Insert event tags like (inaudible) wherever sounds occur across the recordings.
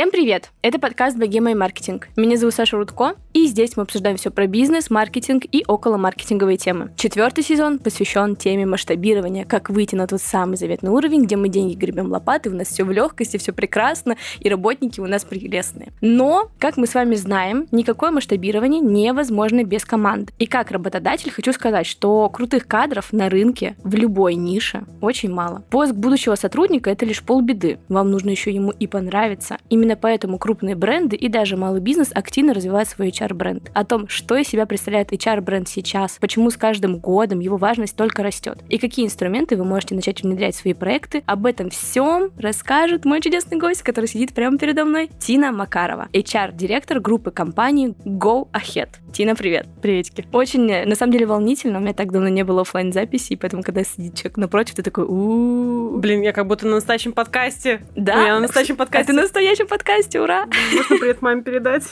Всем привет! Это подкаст «Богема и маркетинг». Меня зовут Саша Рудко, и здесь мы обсуждаем все про бизнес, маркетинг и около маркетинговые темы. Четвертый сезон посвящен теме масштабирования, как выйти на тот самый заветный уровень, где мы деньги гребем лопаты, у нас все в легкости, все прекрасно, и работники у нас прелестные. Но, как мы с вами знаем, никакое масштабирование невозможно без команд. И как работодатель хочу сказать, что крутых кадров на рынке в любой нише очень мало. Поиск будущего сотрудника — это лишь полбеды. Вам нужно еще ему и понравиться, и Именно поэтому крупные бренды и даже малый бизнес активно развивают свой HR-бренд. О том, что из себя представляет HR-бренд сейчас, почему с каждым годом его важность только растет, и какие инструменты вы можете начать внедрять в свои проекты, об этом всем расскажет мой чудесный гость, который сидит прямо передо мной, Тина Макарова, HR-директор группы компании Go Ahead. Тина, привет. Приветики. Очень, на самом деле, волнительно. У меня так давно не было офлайн записи, поэтому, когда сидит человек напротив, ты такой у Блин, я как будто на настоящем подкасте. Да? Я на настоящем подкасте. (laughs) А ты на настоящем подкасте, ура! Можно привет маме передать?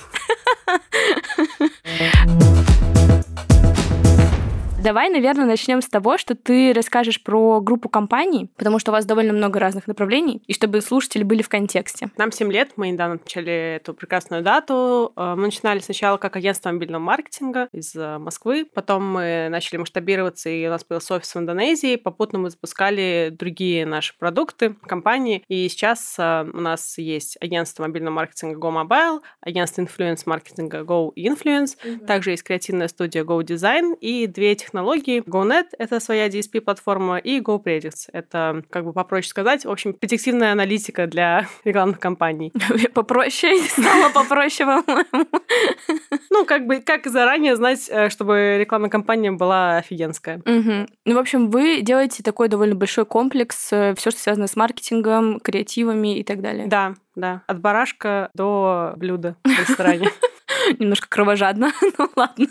(laughs) Давай, наверное, начнем с того, что ты расскажешь про группу компаний, потому что у вас довольно много разных направлений, и чтобы слушатели были в контексте. Нам 7 лет, мы недавно начали эту прекрасную дату. Э, мы начинали сначала как агентство мобильного маркетинга из э, Москвы, потом мы начали масштабироваться, и у нас появился офис в Индонезии, попутно мы запускали другие наши продукты, компании, и сейчас э, у нас есть агентство мобильного маркетинга Go Mobile, агентство инфлюенс-маркетинга Go Influence, mm-hmm. также есть креативная студия Go Design и две этих технологий. GoNet — это своя DSP-платформа, и GoPredicts — это, как бы попроще сказать, в общем, предиктивная аналитика для (laughs) рекламных кампаний. (laughs) Попроще? (laughs) Стало попроще, по-моему. Ну, как бы, как заранее знать, э, чтобы рекламная кампания была офигенская. Ну, в общем, вы делаете такой довольно большой комплекс, э, все, что связано с маркетингом, креативами и так далее. Да, да. От барашка до блюда в ресторане. Немножко кровожадно, ну ладно.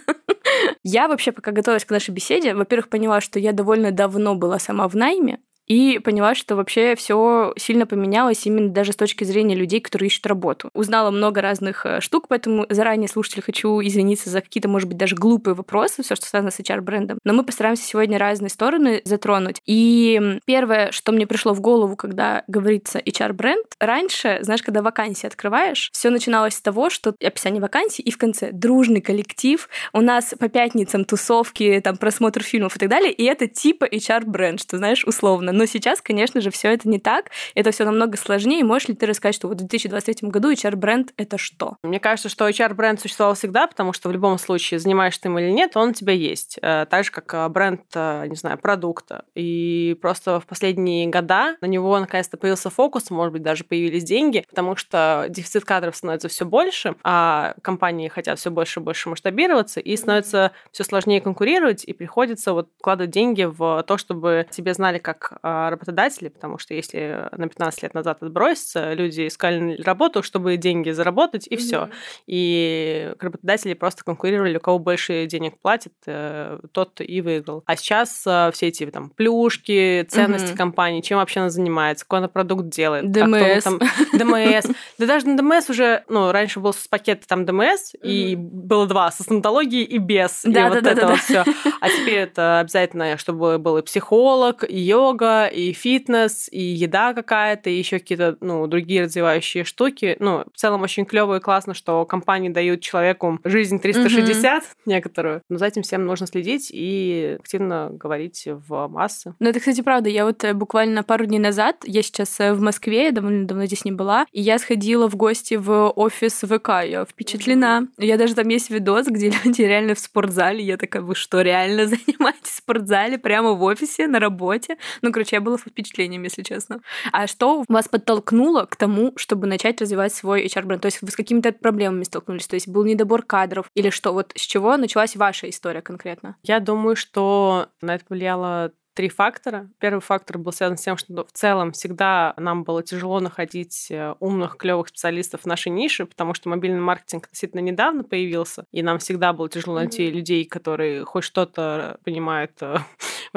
Я вообще, пока готовилась к нашей беседе, во-первых, поняла, что я довольно давно была сама в найме, и поняла, что вообще все сильно поменялось именно даже с точки зрения людей, которые ищут работу. Узнала много разных э, штук, поэтому заранее, слушатели, хочу извиниться за какие-то, может быть, даже глупые вопросы, все, что связано с HR-брендом. Но мы постараемся сегодня разные стороны затронуть. И первое, что мне пришло в голову, когда говорится HR-бренд, раньше, знаешь, когда вакансии открываешь, все начиналось с того, что описание вакансии и в конце дружный коллектив, у нас по пятницам тусовки, там просмотр фильмов и так далее, и это типа HR-бренд, что, знаешь, условно но сейчас, конечно же, все это не так. Это все намного сложнее. Можешь ли ты рассказать, что вот в 2023 году HR-бренд — это что? Мне кажется, что HR-бренд существовал всегда, потому что в любом случае, занимаешься ты им или нет, он у тебя есть. Э, так же, как э, бренд, э, не знаю, продукта. И просто в последние года на него наконец-то появился фокус, может быть, даже появились деньги, потому что дефицит кадров становится все больше, а компании хотят все больше и больше масштабироваться, и становится все сложнее конкурировать, и приходится вот вкладывать деньги в то, чтобы тебе знали как работодатели, потому что если на 15 лет назад отброситься, люди искали работу, чтобы деньги заработать, и mm-hmm. все. И работодатели просто конкурировали, у кого больше денег платит, э, тот и выиграл. А сейчас э, все эти там плюшки, ценности mm-hmm. компании, чем вообще она занимается, какой она продукт делает. ДМС. Там, ДМС. Да даже на ДМС уже, ну, раньше был с пакета там ДМС, и было два, со стоматологией и без. И вот это вот все. А теперь это обязательно, чтобы был и психолог, и йога, и фитнес, и еда какая-то, и еще какие-то, ну, другие развивающие штуки. Ну, в целом очень клево и классно, что компании дают человеку жизнь 360 mm-hmm. некоторую. Но за этим всем нужно следить и активно говорить в массы. Ну, это, кстати, правда. Я вот э, буквально пару дней назад, я сейчас э, в Москве, я довольно давно здесь не была, и я сходила в гости в офис ВК. Я впечатлена. Я даже там есть видос, где (laughs) люди реально в спортзале. Я такая, вы что, реально (laughs) занимаетесь в спортзале прямо в офисе на работе? Ну, короче, я была впечатлением, если честно. А что вас подтолкнуло к тому, чтобы начать развивать свой HR-бренд? То есть вы с какими-то проблемами столкнулись? То есть был недобор кадров? Или что? Вот с чего началась ваша история конкретно? Я думаю, что на это влияло три фактора. Первый фактор был связан с тем, что в целом всегда нам было тяжело находить э, умных, клевых специалистов в нашей нише, потому что мобильный маркетинг относительно недавно появился, и нам всегда было тяжело найти mm-hmm. людей, которые хоть что-то понимают э,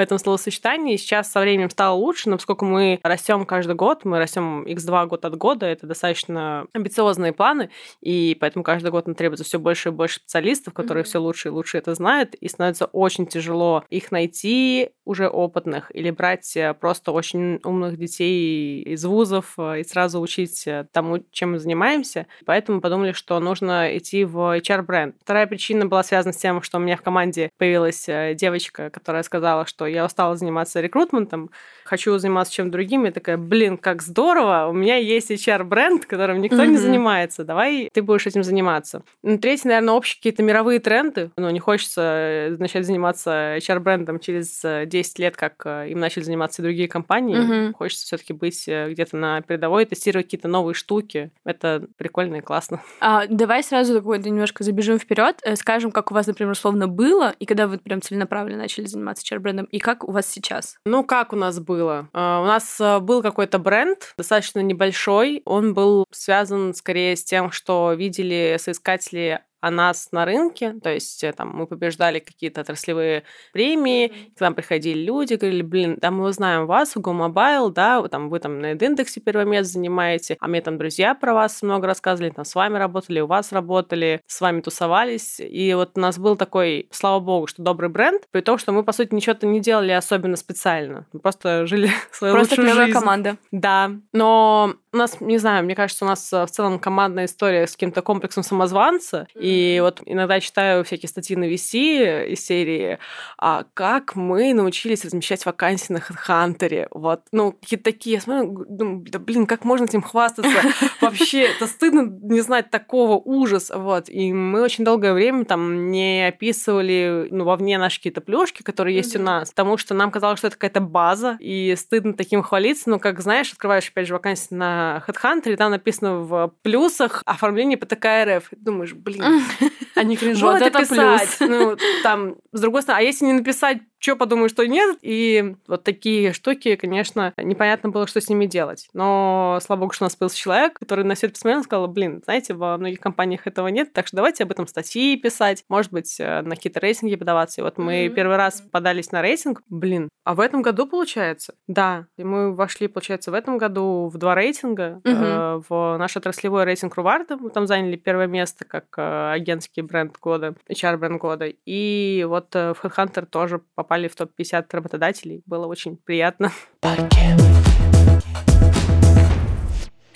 в этом словосочетании. Сейчас со временем стало лучше, но поскольку мы растем каждый год, мы растем x2 год от года, это достаточно амбициозные планы, и поэтому каждый год нам требуется все больше и больше специалистов, которые mm-hmm. все лучше и лучше это знают, и становится очень тяжело их найти уже опытных или брать э, просто очень умных детей из вузов э, и сразу учить э, тому, чем мы занимаемся. Поэтому подумали, что нужно идти в HR-бренд. Вторая причина была связана с тем, что у меня в команде появилась девочка, которая сказала, что я устала заниматься рекрутментом, хочу заниматься чем-то другим. Я такая, блин, как здорово, у меня есть HR-бренд, которым никто mm-hmm. не занимается, давай ты будешь этим заниматься. Ну, третий, наверное, общие какие-то мировые тренды. Ну, не хочется э, начать заниматься HR-брендом через 10 э, лет, как э, им начали заниматься и другие компании. Mm-hmm. Хочется все таки быть где-то на передовой, тестировать какие-то новые штуки. Это прикольно и классно. А, давай сразу такой немножко забежим вперед, скажем, как у вас, например, условно было, и когда вы прям целенаправленно начали заниматься HR-брендом, и как у вас сейчас? Ну, как у нас было? А, у нас а, был какой-то бренд, достаточно небольшой. Он был связан скорее с тем, что видели соискатели о нас на рынке, то есть э, там мы побеждали какие-то отраслевые премии, к нам приходили люди, говорили, блин, да мы узнаем вас, у GoMobile, да, там, вы там на индексе первое место занимаете, а мне там друзья про вас много рассказывали, там с вами работали, у вас работали, с вами тусовались, и вот у нас был такой, слава богу, что добрый бренд, при том, что мы, по сути, ничего-то не делали особенно специально, мы просто жили (laughs) свою просто лучшую жизнь. команда. Да, но у нас, не знаю, мне кажется, у нас э, в целом командная история с каким-то комплексом самозванца, mm-hmm. и вот иногда читаю всякие статьи на VC из серии а как мы научились размещать вакансии на HeadHunter. Вот, ну, какие-то такие, я смотрю, думаю, да блин, как можно этим хвастаться? (laughs) Вообще, это стыдно не знать такого ужас, вот. И мы очень долгое время там не описывали, ну, вовне наши какие-то плюшки, которые есть у нас, потому что нам казалось, что это какая-то база, и стыдно таким хвалиться, но, как знаешь, открываешь, опять же, вакансии на HeadHunter, и там написано в плюсах оформление ПТК РФ. Думаешь, блин, (laughs) а не кринжово вот это писать. Плюс. Ну, там, с другой стороны, а если не написать что подумаю, что нет. И вот такие штуки, конечно, непонятно было, что с ними делать. Но слава богу, что у нас появился человек, который на все это посмотрел и сказал, блин, знаете, во многих компаниях этого нет, так что давайте об этом статьи писать, может быть, э, на какие-то рейтинги подаваться. И вот мы mm-hmm. первый раз подались на рейтинг, блин, а в этом году, получается? Да, и мы вошли, получается, в этом году в два рейтинга. Mm-hmm. Э, в наш отраслевой рейтинг Руварда, мы там заняли первое место как э, агентский бренд года, HR-бренд года. И вот э, в HeadHunter тоже попал попали в топ-50 работодателей. Было очень приятно.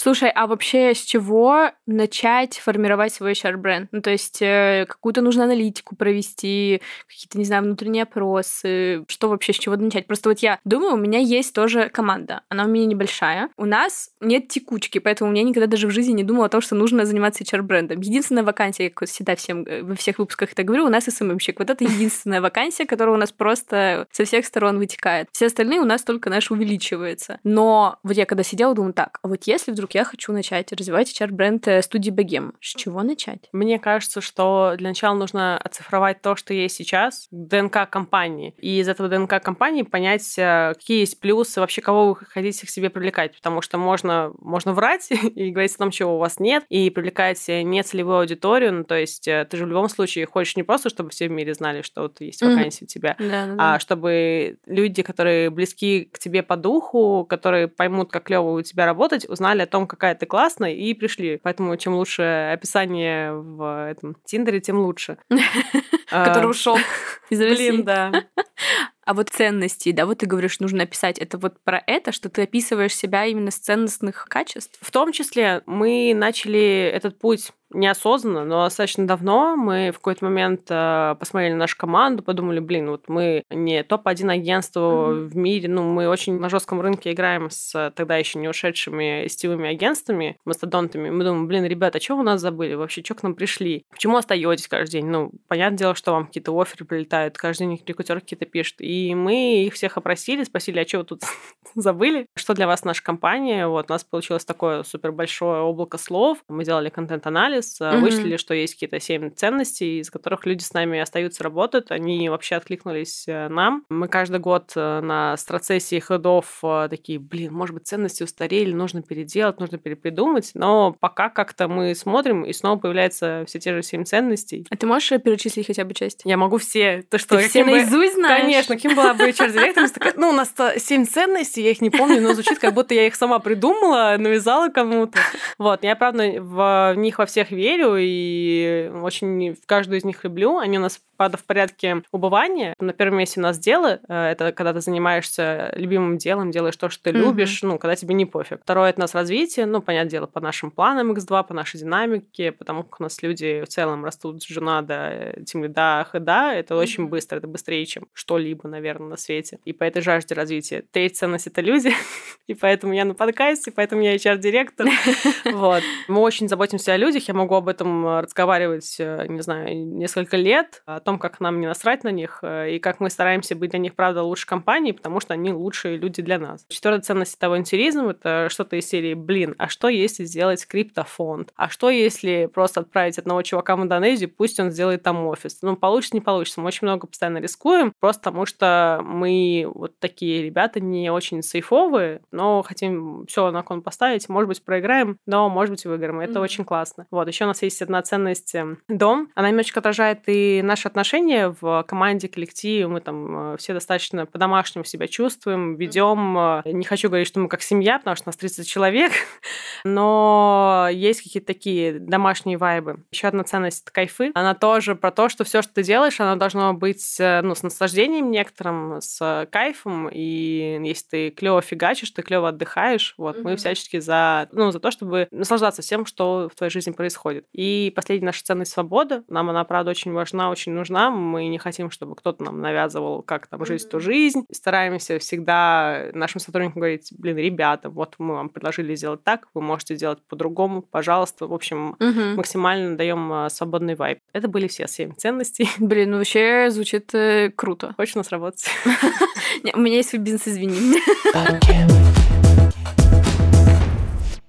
Слушай, а вообще с чего начать формировать свой HR-бренд? Ну, то есть э, какую-то нужно аналитику провести, какие-то, не знаю, внутренние опросы, что вообще, с чего начать? Просто вот я думаю, у меня есть тоже команда, она у меня небольшая. У нас нет текучки, поэтому меня никогда даже в жизни не думала о том, что нужно заниматься HR-брендом. Единственная вакансия, как всегда всем э, во всех выпусках это говорю, у нас СММщик. Вот это единственная вакансия, которая у нас просто со всех сторон вытекает. Все остальные у нас только наш увеличивается. Но вот я когда сидела, думаю, так, а вот если вдруг я хочу начать развивать HR-бренд э, студии Богем. С чего начать? Мне кажется, что для начала нужно оцифровать то, что есть сейчас, ДНК компании. И из этого ДНК компании понять, э, какие есть плюсы, вообще кого вы хотите к себе привлекать. Потому что можно, можно врать (laughs) и говорить о том, чего у вас нет, и привлекать не целевую аудиторию. Ну, то есть э, ты же в любом случае хочешь не просто, чтобы все в мире знали, что вот есть вакансия mm-hmm. у тебя, да, да, а чтобы люди, которые близки к тебе по духу, которые поймут, как клево у тебя работать, узнали о том, том, какая ты классная, и пришли. Поэтому чем лучше описание в этом Тиндере, тем лучше. (laughs) Который а, ушел (laughs) из Блин, да. А вот ценности, да, вот ты говоришь, нужно описать, это вот про это, что ты описываешь себя именно с ценностных качеств? В том числе мы начали этот путь неосознанно, но достаточно давно мы в какой-то момент э, посмотрели нашу команду, подумали, блин, вот мы не топ-1 агентство mm-hmm. в мире, ну, мы очень на жестком рынке играем с тогда еще не ушедшими сетевыми агентствами, мастодонтами. Мы думаем, блин, ребята, а что вы нас забыли? Вообще, что к нам пришли? Почему остаетесь каждый день? Ну, понятное дело, что вам какие-то оферы прилетают, каждый день рекрутер какие-то пишет. И мы их всех опросили, спросили, а что вы тут (laughs) забыли? Что для вас наша компания? Вот, у нас получилось такое супер большое облако слов. Мы делали контент-анализ, анализ, mm-hmm. вычислили, что есть какие-то семь ценностей, из которых люди с нами остаются работать. Они вообще откликнулись э, нам. Мы каждый год э, на страцессии ходов такие, блин, может быть, ценности устарели, нужно переделать, нужно перепридумать. Но пока как-то мы смотрим, и снова появляются все те же семь ценностей. А ты можешь перечислить хотя бы часть? Я могу все. То, что ты все наизусть знаешь? Конечно, кем была бы HR-директором? Ну, у нас семь ценностей, я их не помню, но звучит, как будто я их сама придумала, навязала кому-то. Вот, я, правда, в них во всех верю и очень в каждую из них люблю. Они у нас правда, в порядке убывания. На первом месте у нас дело. Э, это когда ты занимаешься любимым делом, делаешь то, что ты mm-hmm. любишь, ну, когда тебе не пофиг. Второе — это у нас развитие. Ну, понятное дело, по нашим планам X2, по нашей динамике, потому как у нас люди в целом растут с жена до тимлида, да, это mm-hmm. очень быстро, это быстрее, чем что-либо, наверное, на свете. И по этой жажде развития. Третья ценность — это люди, (laughs) и поэтому я на подкасте, поэтому я HR-директор. (laughs) Вот. Мы очень заботимся о людях, я могу об этом разговаривать, э, не знаю, несколько лет, о том, как нам не насрать на них, э, и как мы стараемся быть для них, правда, лучше компании, потому что они лучшие люди для нас. Четвертая ценность того авантюризм — это что-то из серии, блин, а что если сделать криптофонд? А что если просто отправить одного чувака в Индонезию, пусть он сделает там офис? Ну, получится, не получится. Мы очень много постоянно рискуем, просто потому что мы вот такие ребята не очень сейфовые, но хотим все на кон поставить. Может быть, проиграем, но, может быть, выиграем. Это mm-hmm. очень классно. Вот, еще у нас есть одна ценность эм, — дом. Она немножечко отражает и наши отношения в команде, коллективе. Мы там э, все достаточно по-домашнему себя чувствуем, ведем. Э, не хочу говорить, что мы как семья, потому что у нас 30 человек, (laughs) но есть какие-то такие домашние вайбы. Еще одна ценность — это кайфы. Она тоже про то, что все, что ты делаешь, оно должно быть э, ну, с наслаждением некоторым, с кайфом. И если ты клево фигачишь, ты клево отдыхаешь. Вот, mm-hmm. мы всячески за, ну, за то, чтобы наслаждаться всем, что в твоей жизни происходит. И последняя наша ценность — свобода. Нам она, правда, очень важна, очень нужна нужна. Мы не хотим, чтобы кто-то нам навязывал, как там жить эту жизнь. Стараемся всегда нашим сотрудникам говорить, блин, ребята, вот мы вам предложили сделать так, вы можете сделать по-другому, пожалуйста. В общем, угу. максимально даем а, свободный вайб. Это были все семь ценностей. (laughs) Блин, ну вообще звучит э, круто. Хочешь у нас работать? (laughs) У меня есть свой бизнес, извини.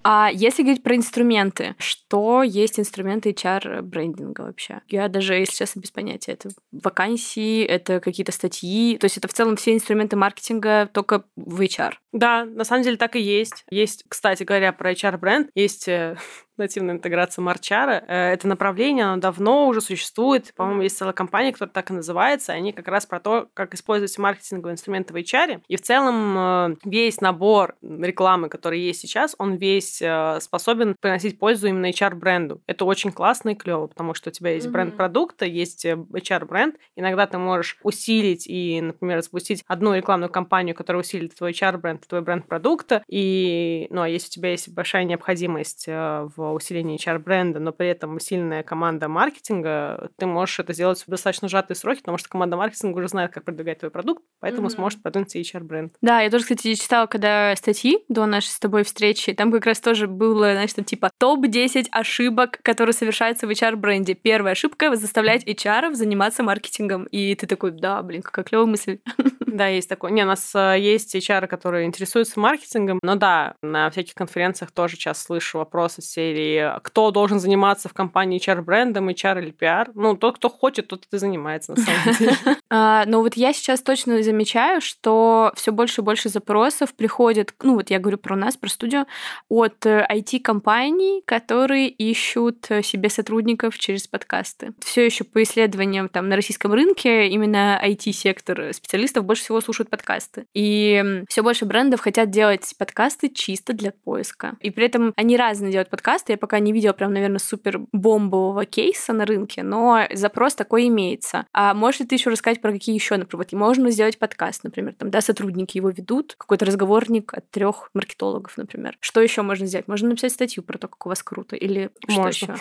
А если говорить про инструменты, что есть инструменты HR-брендинга вообще? Я даже, если честно, без понятия. Это вакансии, это какие-то статьи. То есть это в целом все инструменты маркетинга только в HR. Да, на самом деле так и есть. Есть, кстати говоря, про HR-бренд, есть э, (laughs) нативная интеграция Марчара. Э, это направление, оно давно уже существует. По-моему, есть целая компания, которая так и называется. Они как раз про то, как использовать маркетинговые инструменты в HR. И в целом э, весь набор рекламы, который есть сейчас, он весь э, способен приносить пользу именно HR-бренду. Это очень классно и клево, потому что у тебя есть mm-hmm. бренд продукта, есть HR-бренд. Иногда ты можешь усилить и, например, запустить одну рекламную кампанию, которая усилит твой HR-бренд, твой бренд продукта. И, ну, а если у тебя есть большая необходимость в усилении HR-бренда, но при этом сильная команда маркетинга, ты можешь это сделать в достаточно сжатые сроки, потому что команда маркетинга уже знает, как продвигать твой продукт, поэтому mm-hmm. сможет продвинуть HR-бренд. Да, я тоже, кстати, читала, когда статьи до нашей с тобой встречи, там как раз тоже было, там типа топ-10 ошибок, которые совершаются в HR-бренде. Первая ошибка — заставлять HR заниматься маркетингом. И ты такой, да, блин, какая клевая мысль. (laughs) (laughs) Да, есть такое. Не, у нас э, есть HR, которые интересуются маркетингом, но да, на всяких конференциях тоже часто слышу вопросы серии «Кто должен заниматься в компании HR-брендом, HR или PR?» Ну, тот, кто хочет, тот и занимается, на самом деле. (laughs) А, но вот я сейчас точно замечаю, что все больше и больше запросов приходит, ну, вот я говорю про нас, про студию, от IT-компаний, э, которые ищут э, себе сотрудников через подкасты. Все еще по исследованиям там на российском рынке именно IT-сектор специалистов больше всего слушают подкасты. И все больше брендов хотят делать подкасты чисто для поиска. И при этом они разные делают подкасты. Я пока не видела прям, наверное, супер бомбового кейса на рынке, но запрос такой имеется. А можешь ли ты еще рассказать про какие еще, например, вот можно сделать подкаст, например, там, да, сотрудники его ведут, какой-то разговорник от трех маркетологов, например. Что еще можно сделать? Можно написать статью про то, как у вас круто, или что еще?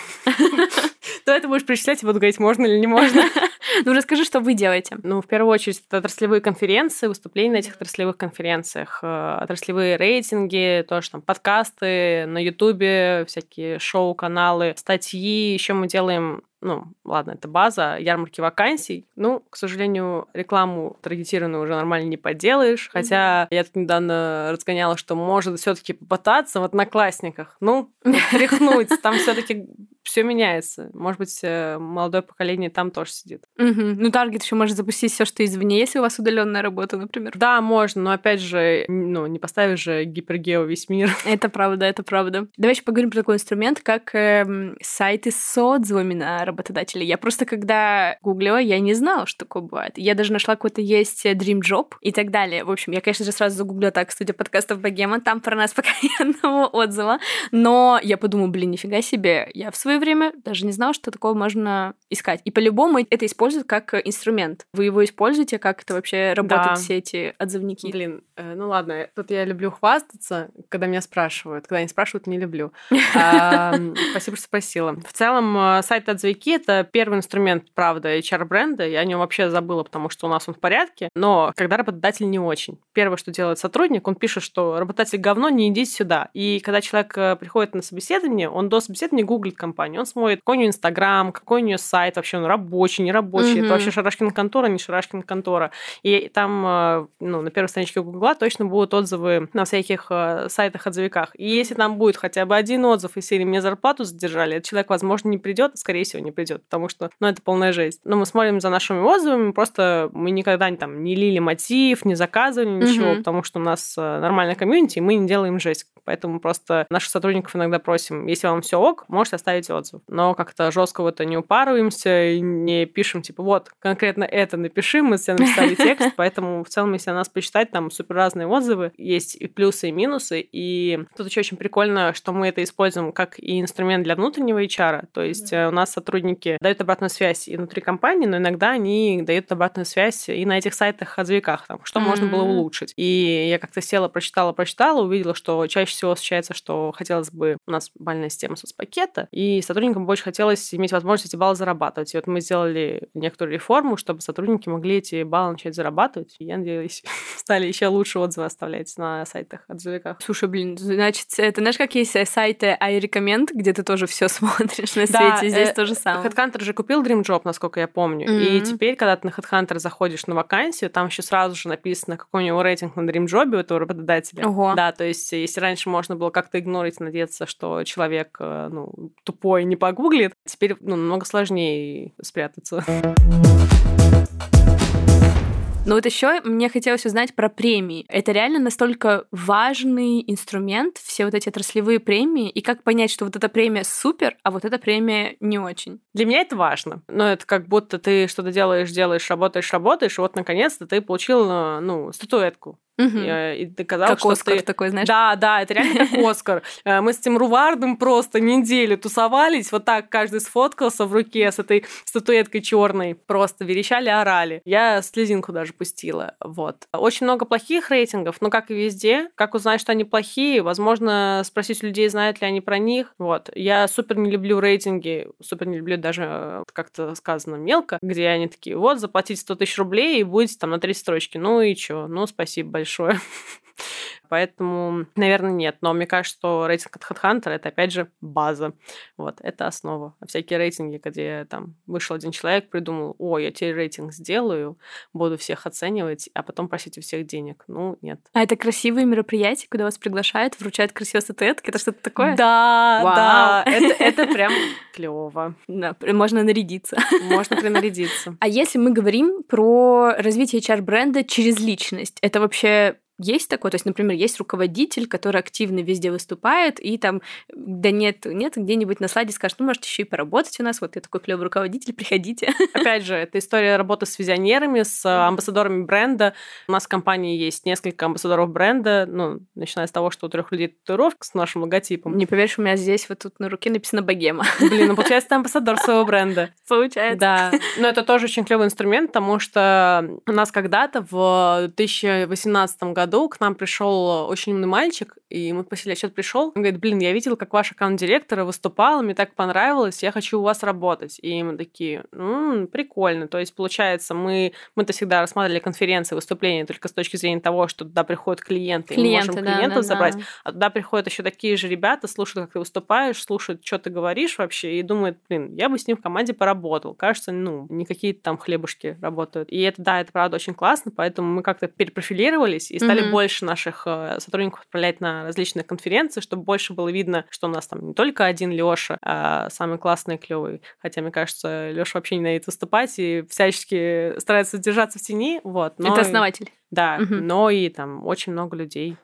Давай ты будешь перечислять и буду говорить, можно или не можно. (laughs) Ну, расскажи, что вы делаете. Ну, в первую очередь, это отраслевые конференции, выступления на этих отраслевых конференциях, э, отраслевые рейтинги, тоже там подкасты на Ютубе, всякие шоу-каналы, статьи. Еще мы делаем ну, ладно, это база, ярмарки вакансий. Ну, к сожалению, рекламу таргетированную уже нормально не поделаешь. Хотя mm-hmm. я тут недавно разгоняла, что может все таки попытаться в Одноклассниках. Ну, (laughs) тряхнуть. Там все таки все меняется. Может быть, э, молодое поколение там тоже сидит. Угу. Ну, таргет еще может запустить все, что извне, если у вас удаленная работа, например. Да, можно, но опять же, ну, не поставишь же гипергео весь мир. (laughs) Это правда, это правда. Давай еще поговорим про такой инструмент, как э, сайты с отзывами на работодателей. Я просто, когда гуглила, я не знала, что такое бывает. Я даже нашла какой-то есть Dream Job и так далее. В общем, я, конечно же, сразу загуглила так, студия подкастов Богема, там про нас (laughs) пока ни одного отзыва. Но я подумала, блин, нифига себе, я в свое время даже не знала, что такое можно искать. И по-любому это используют как инструмент. Вы его используете, как это вообще работают да. все эти отзывники? Блин, э, ну ладно, тут я люблю хвастаться, когда меня спрашивают. Когда они спрашивают, не люблю. (laughs) Спасибо, что спросила. В целом, э, сайт отзывики — это первый инструмент, правда, HR-бренда. Я о нем вообще забыла, потому что у нас он в порядке. Но когда работодатель не очень. Первое, что делает сотрудник, он пишет, что работодатель говно, не идите сюда. И когда человек э, приходит на собеседование, он до собеседования гуглит компанию, он смотрит, какой у нее Инстаграм, какой у нее сайт, вообще он рабочий, не рабочий, mm-hmm. это вообще Шарашкин контора, не Шарашкин контора. И там, э, ну, на первой страничке Гугла точно будут отзывы на всяких э, сайтах-отзывиках. И если там будет хотя бы один отзыв из серии «Мне зарплату задержали», этот человек, возможно, не придет, скорее всего, не придет, потому что, ну, это полная жесть. Но мы смотрим за нашими отзывами, просто мы никогда там не лили мотив, не заказывали ничего, mm-hmm. потому что у нас нормальная комьюнити, и мы не делаем жесть. Поэтому просто наших сотрудников иногда просим, если вам все ок, можете оставить отзыв. Но как-то жестко в это не упарываемся и не пишем, типа, вот, конкретно это напиши, мы все написали (laughs) текст, поэтому в целом, если нас почитать, там супер разные отзывы, есть и плюсы, и минусы, и тут еще очень прикольно, что мы это используем как и инструмент для внутреннего HR, то есть mm-hmm. у нас сотрудники дают обратную связь и внутри компании, но иногда они дают обратную связь и на этих сайтах отзывиках, там, что mm-hmm. можно было улучшить. И я как-то села, прочитала, прочитала, увидела, что чаще всего случается, что хотелось бы... У нас бальная система соцпакета, и сотрудникам больше хотелось иметь возможность эти баллы зарабатывать. И вот мы сделали некоторую реформу, чтобы сотрудники могли эти баллы начать зарабатывать. И я надеюсь, (laughs) стали еще лучше отзывы оставлять на сайтах отзывиках. Слушай, блин, значит, это знаешь, как есть сайты iRecommend, где ты тоже все (laughs) смотришь на свете, да, здесь э, то же самое. HeadHunter же купил Dream Job, насколько я помню. Mm-hmm. И теперь, когда ты на HeadHunter заходишь на вакансию, там еще сразу же написано, какой у него рейтинг на Dream Job у этого работодателя. Ого. Да, то есть если раньше можно было как-то игнорить, надеяться, что человек э, ну, тупой не погуглит, теперь ну, намного сложнее спрятаться. Но вот еще мне хотелось узнать про премии. Это реально настолько важный инструмент, все вот эти отраслевые премии, и как понять, что вот эта премия супер, а вот эта премия не очень? Для меня это важно. Но это как будто ты что-то делаешь, делаешь, работаешь, работаешь, и вот наконец-то ты получил, э, ну, статуэтку. Угу. И, доказал, как что Оскар ты... такой, знаешь? Да, да, это реально как (laughs) Оскар. Э, мы с этим Рувардом просто неделю тусовались, вот так каждый сфоткался в руке с этой статуэткой черной, просто верещали, орали. Я слезинку даже пустила, вот. Очень много плохих рейтингов, но как и везде, как узнать, что они плохие, возможно, спросить у людей, знают ли они про них, вот. Я супер не люблю рейтинги, супер не люблю даже, э, как-то сказано, мелко, где они такие, вот, заплатите 100 тысяч рублей и будете там на три строчки. Ну и чё? Ну, спасибо большое большое. Поэтому, наверное, нет. Но мне кажется, что рейтинг от HeadHunter это опять же база. Вот, это основа. А всякие рейтинги, где там вышел один человек, придумал, о, я тебе рейтинг сделаю, буду всех оценивать, а потом просить у всех денег. Ну, нет. А это красивые мероприятия, куда вас приглашают, вручают красивые статуэтки, это что-то такое? Да, Вау. да. (laughs) Это, это прям клево. Да, можно нарядиться. (laughs) Можно принарядиться. А если мы говорим про развитие HR-бренда через личность, это вообще есть такое, то есть, например, есть руководитель, который активно везде выступает, и там, да нет, нет, где-нибудь на слайде скажет, ну, можете еще и поработать у нас, вот я такой клевый руководитель, (laughs) приходите. Опять же, это история работы с визионерами, с амбассадорами бренда. У нас в компании есть несколько амбассадоров бренда, ну, начиная с того, что у трех людей татуировка с нашим логотипом. Не поверишь, у меня здесь вот тут на руке написано «Богема». Блин, ну, получается, (laughs) ты амбассадор своего бренда. Получается. Да. Но это тоже очень клевый инструмент, потому что у нас когда-то в 2018 году году к нам пришел очень умный мальчик, и мы спросили, а что ты пришел? Он говорит, блин, я видел, как ваш аккаунт-директора выступал, мне так понравилось, я хочу у вас работать. И мы такие, ну, прикольно. То есть, получается, мы, мы-то всегда рассматривали конференции, выступления только с точки зрения того, что туда приходят клиенты, клиенты и мы можем клиентов да, да, забрать. Да. А туда приходят еще такие же ребята, слушают, как ты выступаешь, слушают, что ты говоришь вообще, и думают, блин, я бы с ним в команде поработал. Кажется, ну, не какие-то там хлебушки работают. И это, да, это правда очень классно, поэтому мы как-то перепрофилировались и стали стали mm-hmm. больше наших э, сотрудников отправлять на различные конференции, чтобы больше было видно, что у нас там не только один Лёша, а самый классный, клевый. Хотя, мне кажется, Лёша вообще ненавидит выступать и всячески старается держаться в тени. Вот, но... Это основатель. Да, mm-hmm. но и там очень много людей.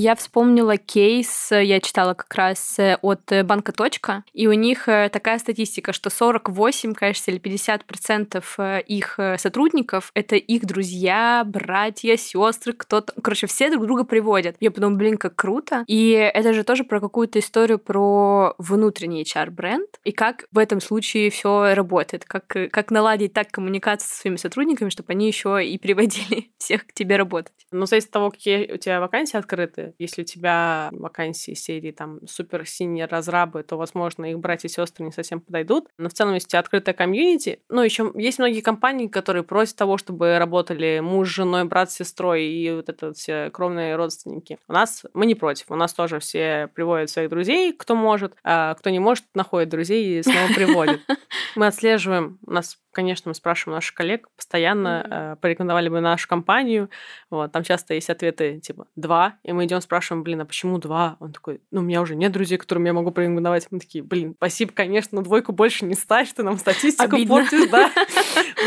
Я вспомнила кейс, я читала как раз э, от э, банка «Точка», и у них э, такая статистика, что 48, кажется, или 50 процентов их сотрудников — это их друзья, братья, сестры, кто-то... Короче, все друг друга приводят. Я подумала, блин, как круто. И это же тоже про какую-то историю про внутренний HR-бренд, и как в этом случае все работает, как, как наладить так коммуникацию со своими сотрудниками, чтобы они еще и приводили (laughs) всех к тебе работать. Ну, зависит от того, какие у тебя вакансии открыты, если у тебя вакансии серии там супер синие разрабы, то, возможно, их братья и сестры не совсем подойдут. Но в целом, если у тебя открытая комьюнити, ну, еще есть многие компании, которые просят того, чтобы работали муж, женой, брат, сестрой и вот это все кровные родственники. У нас мы не против. У нас тоже все приводят своих друзей, кто может, а кто не может, находит друзей и снова приводит. (laughs) Мы отслеживаем, у нас конечно, мы спрашиваем наших коллег постоянно, mm-hmm. э, порекомендовали бы нашу компанию. Вот, там часто есть ответы типа два, и мы идем спрашиваем, блин, а почему два? Он такой, ну, у меня уже нет друзей, которым я могу порекомендовать. Мы такие, блин, спасибо, конечно, но двойку больше не ставь, ты нам статистику Обидно. портишь, да. (laughs)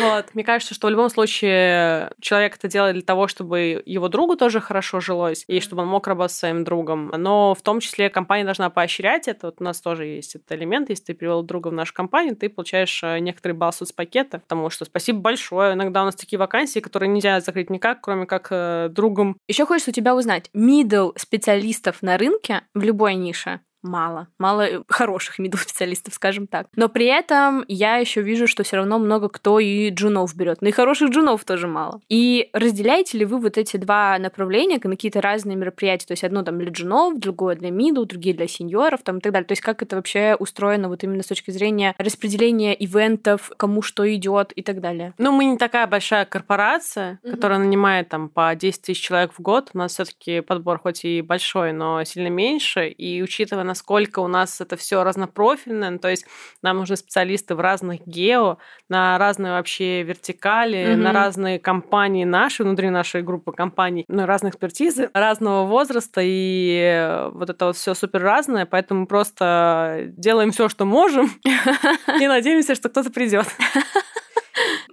Вот. Мне кажется, что в любом случае человек это делает для того, чтобы его другу тоже хорошо жилось, и чтобы он мог работать с своим другом. Но в том числе компания должна поощрять это. Вот у нас тоже есть этот элемент. Если ты привел друга в нашу компанию, ты получаешь э, некоторый балл соцпакет пакета, потому что спасибо большое. Иногда у нас такие вакансии, которые нельзя закрыть никак, кроме как э, другом. Еще хочется у тебя узнать, middle специалистов на рынке в любой нише мало. Мало э, хороших middle-специалистов, (laughs) скажем так. Но при этом я еще вижу, что все равно много кто и джунов берет. Но и хороших джунов тоже мало. И разделяете ли вы вот эти два направления на какие-то разные мероприятия? То есть одно там для джунов, другое для middle, другие для сеньоров там и так далее. То есть как это вообще устроено вот именно с точки зрения распределения ивентов, кому что идет и так далее? Ну, мы не такая большая корпорация, mm-hmm. которая нанимает там по 10 тысяч человек в год. У нас все-таки подбор хоть и большой, но сильно меньше. И учитывая насколько у нас это все разно-профильное, то есть нам нужны специалисты в разных гео, на разные вообще вертикали, mm-hmm. на разные компании наши, внутри нашей группы компаний, на разные экспертизы, разного возраста, и вот это вот все супер разное, поэтому просто делаем все, что можем, (laughs) и надеемся, что кто-то придет.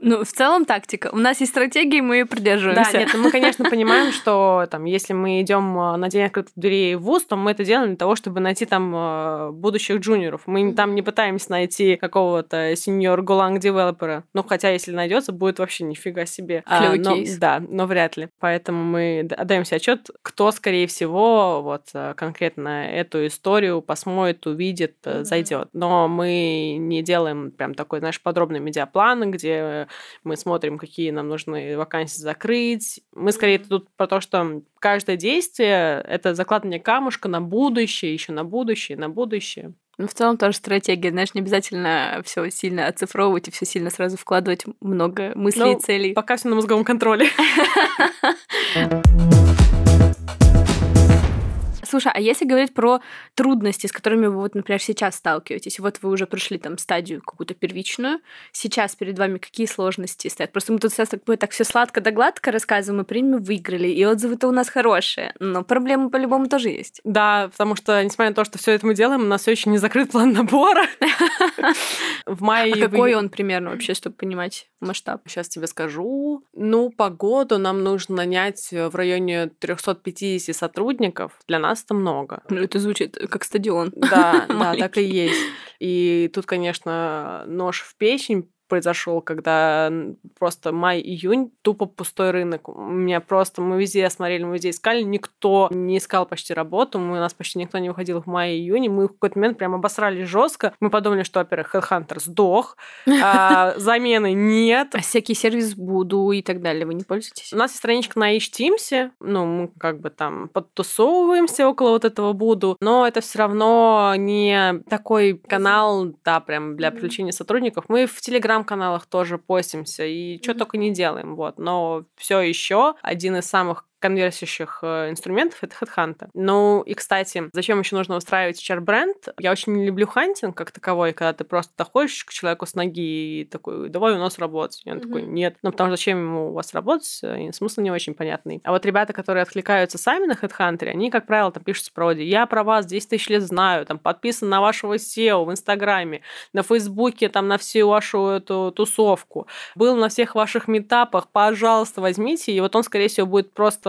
Ну, в целом тактика. У нас есть стратегии, мы ее придерживаемся. Да, нет, ну, мы, конечно, понимаем, что там, если мы идем э, на день открытых дверей в ВУЗ, то мы это делаем для того, чтобы найти там э, будущих джуниоров. Мы там не пытаемся найти какого-то сеньор голанг девелопера. Ну, хотя, если найдется, будет вообще нифига себе. Клевый а, но, кейс. Да, но вряд ли. Поэтому мы отдаем себе отчет, кто, скорее всего, вот э, конкретно эту историю посмотрит, увидит, mm-hmm. зайдет. Но мы не делаем прям такой, знаешь, подробный медиаплан, где мы смотрим, какие нам нужны вакансии закрыть. Мы скорее тут про то, что каждое действие — это закладывание камушка на будущее, еще на будущее, на будущее. Ну, в целом тоже стратегия, знаешь, не обязательно все сильно оцифровывать и все сильно сразу вкладывать много мыслей ну, и целей. Пока все на мозговом контроле. (laughs) Слушай, а если говорить про трудности, с которыми вы, вот, например, сейчас сталкиваетесь, вот вы уже прошли там стадию какую-то первичную, сейчас перед вами какие сложности стоят? Просто мы тут сейчас так, так все сладко да гладко рассказываем, мы примем, выиграли, и отзывы-то у нас хорошие, но проблемы по-любому тоже есть. Да, потому что, несмотря на то, что все это мы делаем, у нас все еще не закрыт план набора. (laughs) В мае... А какой он примерно вообще, чтобы понимать масштаб? Сейчас тебе скажу. Ну, по году нам нужно нанять в районе 350 сотрудников. Для нас это много. Ну, это звучит как стадион. Да, (laughs) да, так и есть. И тут, конечно, нож в печень произошел, когда просто май-июнь тупо пустой рынок. У меня просто мы везде осмотрели, мы везде искали, никто не искал почти работу, мы, у нас почти никто не выходил в мае-июне, мы в какой-то момент прям обосрались жестко. Мы подумали, что, во-первых, Headhunter сдох, а, (laughs) замены нет. А всякий сервис Буду и так далее вы не пользуетесь? У нас есть страничка на H-Teams, ну, мы как бы там подтусовываемся около вот этого Буду, но это все равно не такой канал, да, прям для привлечения сотрудников. Мы в Telegram телеграм-каналах тоже постимся и что только не делаем, вот. Но все еще один из самых конверсирующих э, инструментов — это HeadHunter. Ну и, кстати, зачем еще нужно устраивать HR-бренд? Я очень не люблю хантинг как таковой, когда ты просто доходишь к человеку с ноги и такой, давай у нас работать. И он mm-hmm. такой, нет. Ну, потому что зачем ему у вас работать? И смысл не очень понятный. А вот ребята, которые откликаются сами на HeadHunter, они, как правило, там пишут в спроде, я про вас 10 тысяч лет знаю, там подписан на вашего SEO в Инстаграме, на Фейсбуке, там на всю вашу эту тусовку, был на всех ваших метапах, пожалуйста, возьмите. И вот он, скорее всего, будет просто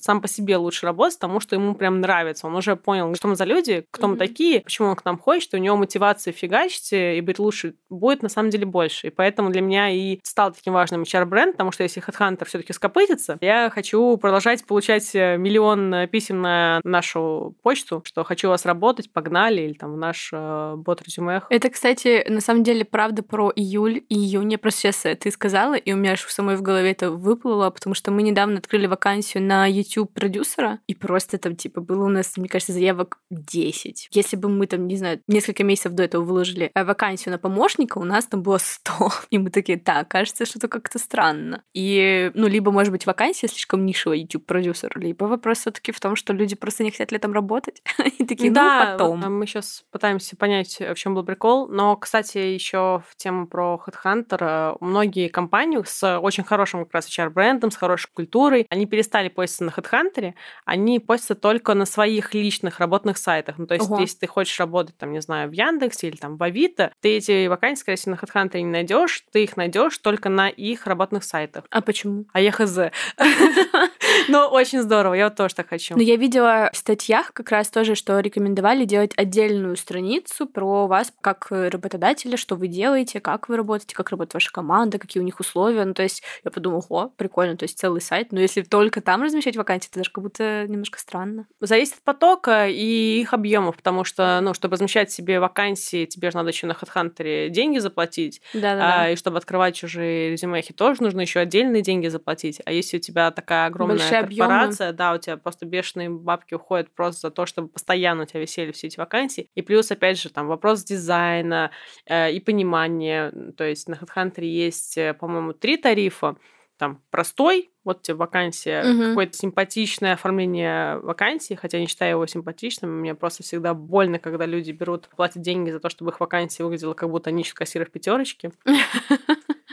сам по себе лучше работать, потому что ему прям нравится. Он уже понял, что мы за люди, кто mm-hmm. мы такие, почему он к нам хочет, у него мотивация фигачить и быть лучше будет на самом деле больше. И поэтому для меня и стал таким важным HR-бренд, потому что если HeadHunter все таки скопытится, я хочу продолжать получать миллион писем на нашу почту, что хочу у вас работать, погнали, или там в наш э, бот резюмех. Это, кстати, на самом деле правда про июль и июнь. Просто сейчас ты сказала, и у меня аж самой в голове это выплыло, потому что мы недавно открыли вакансию на YouTube продюсера, и просто там, типа, было у нас, мне кажется, заявок 10. Если бы мы там, не знаю, несколько месяцев до этого выложили э, вакансию на помощника, у нас там было 100. (laughs) И мы такие, так, кажется, что-то как-то странно. И, ну, либо, может быть, вакансия слишком нишевая YouTube-продюсер, либо вопрос все таки в том, что люди просто не хотят летом работать. (laughs) И такие, ну, потом. мы сейчас пытаемся понять, в чем был прикол. Но, кстати, еще в тему про HeadHunter. Э, многие компании с очень хорошим как раз HR-брендом, с хорошей культурой, они перестали поститься на HeadHunter, они постятся только на своих личных работных сайтах. Ну, то есть, Ого. если ты хочешь работать, там, не знаю, в Яндексе или там в Авито, ты эти вакансии, скорее всего, на HeadHunter не найдешь, ты их найдешь только на их работных сайтах. А почему? А я хз. (laughs) Ну, очень здорово, я вот тоже так хочу. Но я видела в статьях как раз тоже, что рекомендовали делать отдельную страницу про вас как работодателя, что вы делаете, как вы работаете, как работает ваша команда, какие у них условия. Ну, то есть я подумала, о, прикольно, то есть целый сайт. Но если только там размещать вакансии, это даже как будто немножко странно. Зависит от потока и их объемов, потому что, ну, чтобы размещать себе вакансии, тебе же надо еще на HeadHunter деньги заплатить. Да, да, а, И чтобы открывать чужие резюмехи, тоже нужно еще отдельные деньги заплатить. А если у тебя такая огромная Большие корпорация, объемы. да, у тебя просто бешеные бабки уходят просто за то, чтобы постоянно у тебя висели все эти вакансии. И плюс, опять же, там вопрос дизайна э, и понимания. То есть на HeadHunter есть, э, по-моему, три тарифа. Там простой, вот тебе вакансия, угу. какое-то симпатичное оформление вакансии, хотя не считаю его симпатичным, мне просто всегда больно, когда люди берут, платят деньги за то, чтобы их вакансия выглядела, как будто они ищут кассиров пятерочки. (laughs)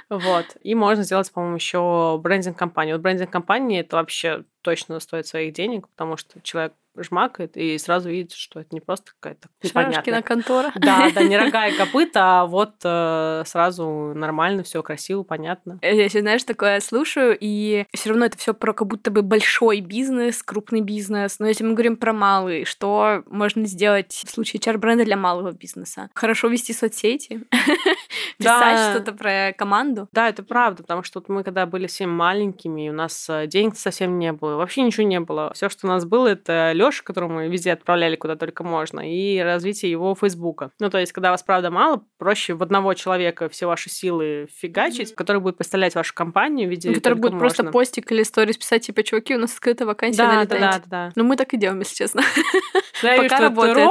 Вот. И можно сделать, по-моему, еще брендинг компании. Вот брендинг компании это вообще точно стоит своих денег, потому что человек жмакает и сразу видит, что это не просто какая-то непонятная... контора. Да, да, не (laughs) рога и копыта, а вот э, сразу нормально, все красиво, понятно. Э, я, знаешь, такое слушаю, и все равно это все про как будто бы большой бизнес, крупный бизнес. Но если мы говорим про малый, что можно сделать в случае HR-бренда для малого бизнеса? Хорошо вести соцсети, (laughs) писать что-то про команду. Да, это правда, потому что вот мы когда были всем маленькими, у нас э, денег совсем не было, вообще ничего не было. Все, что у нас было, это Лёша, которого мы везде отправляли куда только можно, и развитие его Фейсбука. Ну, то есть, когда вас, правда, мало, проще в одного человека все ваши силы фигачить, mm-hmm. который будет представлять вашу компанию в виде ну, Который будет можно. просто постик или сторис писать, типа, чуваки, у нас открыта вакансия, да, да, да, да. Ну, мы так и делаем, если честно. (laughs) Пока работает.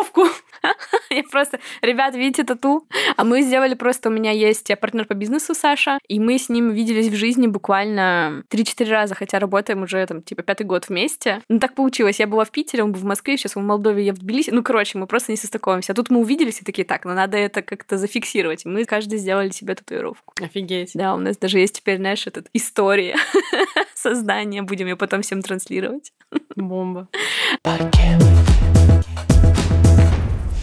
(laughs) Я просто, ребят, видите тату? А мы сделали просто, у меня есть партнер по бизнесу Саша, и мы с ним виделись в жизни буквально 3-4 раза, хотя работаем уже там типа пятый год вместе. Ну так получилось, я была в Питере, он был в Москве, сейчас он в Молдове, я в Тбилиси. Ну, короче, мы просто не состыковываемся. А тут мы увиделись и такие, так, ну надо это как-то зафиксировать. Мы каждый сделали себе татуировку. Офигеть. Да, у нас даже есть теперь, знаешь, этот история (laughs) создания. Будем ее потом всем транслировать. Бомба.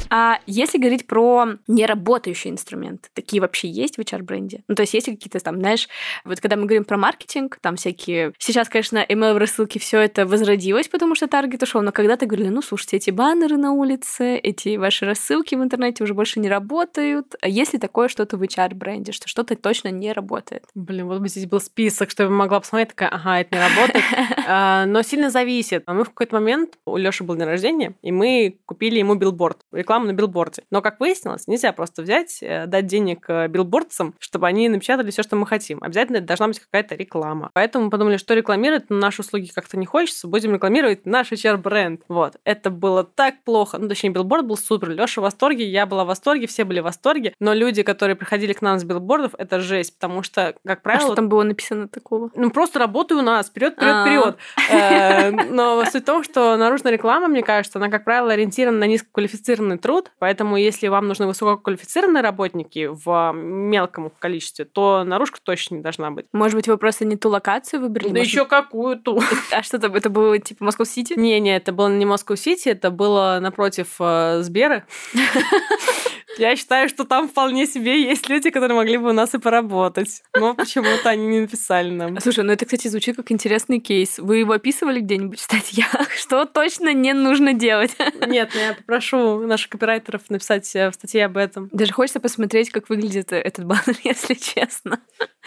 А если говорить про неработающие инструменты, такие вообще есть в HR-бренде? Ну, то есть есть какие-то там, знаешь, вот когда мы говорим про маркетинг, там всякие... Сейчас, конечно, email рассылки все это возродилось, потому что таргет ушел, но когда-то говорили, ну, слушайте, эти баннеры на улице, эти ваши рассылки в интернете уже больше не работают. А если такое что-то в HR-бренде, что что-то точно не работает? Блин, вот бы здесь был список, что я могла посмотреть, такая, ага, это не работает. (laughs) А, но сильно зависит. Мы в какой-то момент, у Лёши был день рождения, и мы купили ему билборд, рекламу рекламу на билборде. Но, как выяснилось, нельзя просто взять, э, дать денег э, билбордцам, чтобы они напечатали все, что мы хотим. Обязательно должна быть какая-то реклама. Поэтому мы подумали, что рекламировать на наши услуги как-то не хочется, будем рекламировать наш HR-бренд. Вот. Это было так плохо. Ну, точнее, билборд был супер. Леша в восторге, я была в восторге, все были в восторге. Но люди, которые приходили к нам с билбордов, это жесть, потому что, как правило... А что там было написано такого? Ну, просто работай у нас, вперед, вперед, вперед. (laughs) Э, но суть в том, что наружная реклама, мне кажется, она, как правило, ориентирована на низкоквалифицированный труд, поэтому если вам нужны высококвалифицированные работники в мелком количестве, то наружка точно не должна быть. Может быть, вы просто не ту локацию выбрали? Да еще какую ту. (laughs) А что там, это было типа Москва-Сити? Не-не, это было не Москва-Сити, это было напротив э, Сбера. (laughs) Я считаю, что там вполне себе есть люди, которые могли бы у нас и поработать. Но почему-то они не написали нам. Слушай, ну это, кстати, звучит как интересный кейс. Вы его описывали где-нибудь в статьях? (laughs) Что точно не нужно делать? Нет, но я попрошу наших копирайтеров написать э, в статье об этом. Даже хочется посмотреть, как выглядит этот баннер, (laughs) если честно.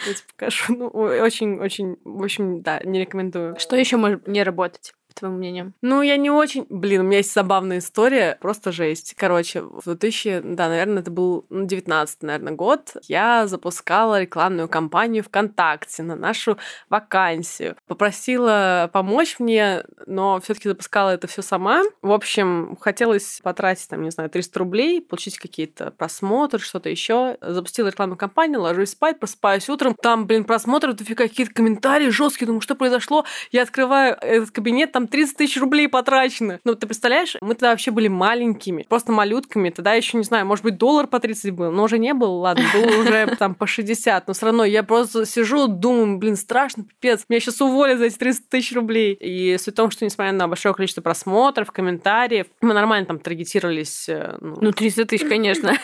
Я тебе покажу. Ну, очень-очень, в общем, да, не рекомендую. Что еще может не работать? Твоему мнению? Ну, я не очень... Блин, у меня есть забавная история, просто жесть. Короче, в 2000, да, наверное, это был 19 ну, наверное, год, я запускала рекламную кампанию ВКонтакте на нашу вакансию. Попросила помочь мне, но все таки запускала это все сама. В общем, хотелось потратить, там, не знаю, 300 рублей, получить какие-то просмотры, что-то еще. Запустила рекламную кампанию, ложусь спать, просыпаюсь утром, там, блин, просмотры, дофига какие-то комментарии жесткие, думаю, что произошло? Я открываю этот кабинет, там там 30 тысяч рублей потрачено. Ну, ты представляешь, мы тогда вообще были маленькими, просто малютками. Тогда еще, не знаю, может быть, доллар по 30 был, но уже не был, ладно, был уже (laughs) там по 60. Но все равно я просто сижу, думаю, блин, страшно, пипец. Меня сейчас уволят за эти 30 тысяч рублей. И суть в том, что, несмотря на большое количество просмотров, комментариев, мы нормально там таргетировались. Э, ну, ну 30 тысяч, конечно. (laughs)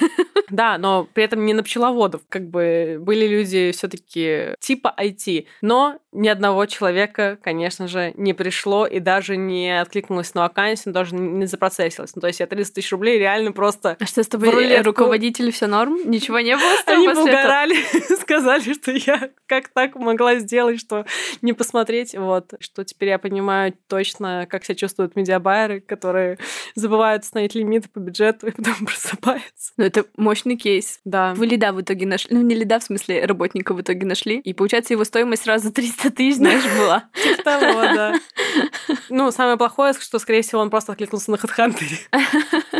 Да, но при этом не на пчеловодов. Как бы были люди все таки типа IT. Но ни одного человека, конечно же, не пришло и даже не откликнулось на вакансию, даже не запроцессилось. Ну, то есть я 30 тысяч рублей реально просто... А что с тобой, рулетку... руководитель, все норм? Ничего не было с тобой Они угорали, (laughs) сказали, что я как так могла сделать, что не посмотреть. Вот. Что теперь я понимаю точно, как себя чувствуют медиабайеры, которые забывают установить лимиты по бюджету и потом (laughs) просыпаются. Ну, это мощный кейс. Да. Вы лида в итоге нашли. Ну, не лида, в смысле, работника в итоге нашли. И, получается, его стоимость сразу 300 тысяч, знаешь, была. (laughs) Типа того, да. Ну, самое плохое, что, скорее всего, он просто откликнулся на HeadHunter. (laughs)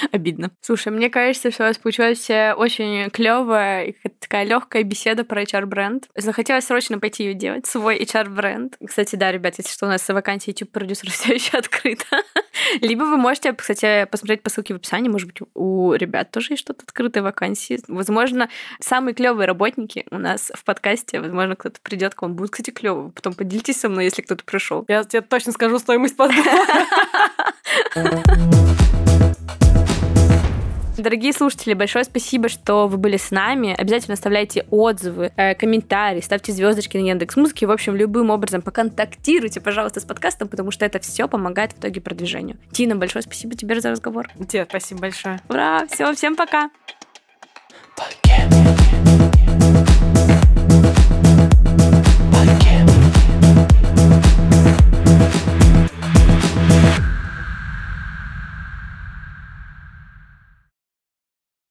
(laughs) Обидно. Слушай, мне кажется, что у вас получилась э, очень клевая и такая легкая беседа про HR-бренд. Захотелось срочно пойти ее делать, свой HR-бренд. Кстати, да, ребят, если что, у нас вакансия YouTube-продюсера (laughs) все еще открыта. (laughs) Либо вы можете, кстати, посмотреть по ссылке в описании, может быть, у ребят тоже есть что-то открытое вакансии. Возможно, самые клевые работники у нас в подкасте, возможно, кто-то придет к вам, будет, кстати, клево. Потом поделитесь со мной, если кто-то пришел. Я тебе точно скажу стоимость подбора. Дорогие слушатели, большое спасибо, что вы были с нами. Обязательно оставляйте отзывы, э, комментарии, ставьте звездочки на Яндекс Музыке. В общем, любым образом поконтактируйте, пожалуйста, с подкастом, потому что это все помогает в итоге продвижению. Тина, большое спасибо тебе за разговор. Тебе спасибо большое. Ура! Все, всем пока! Пока.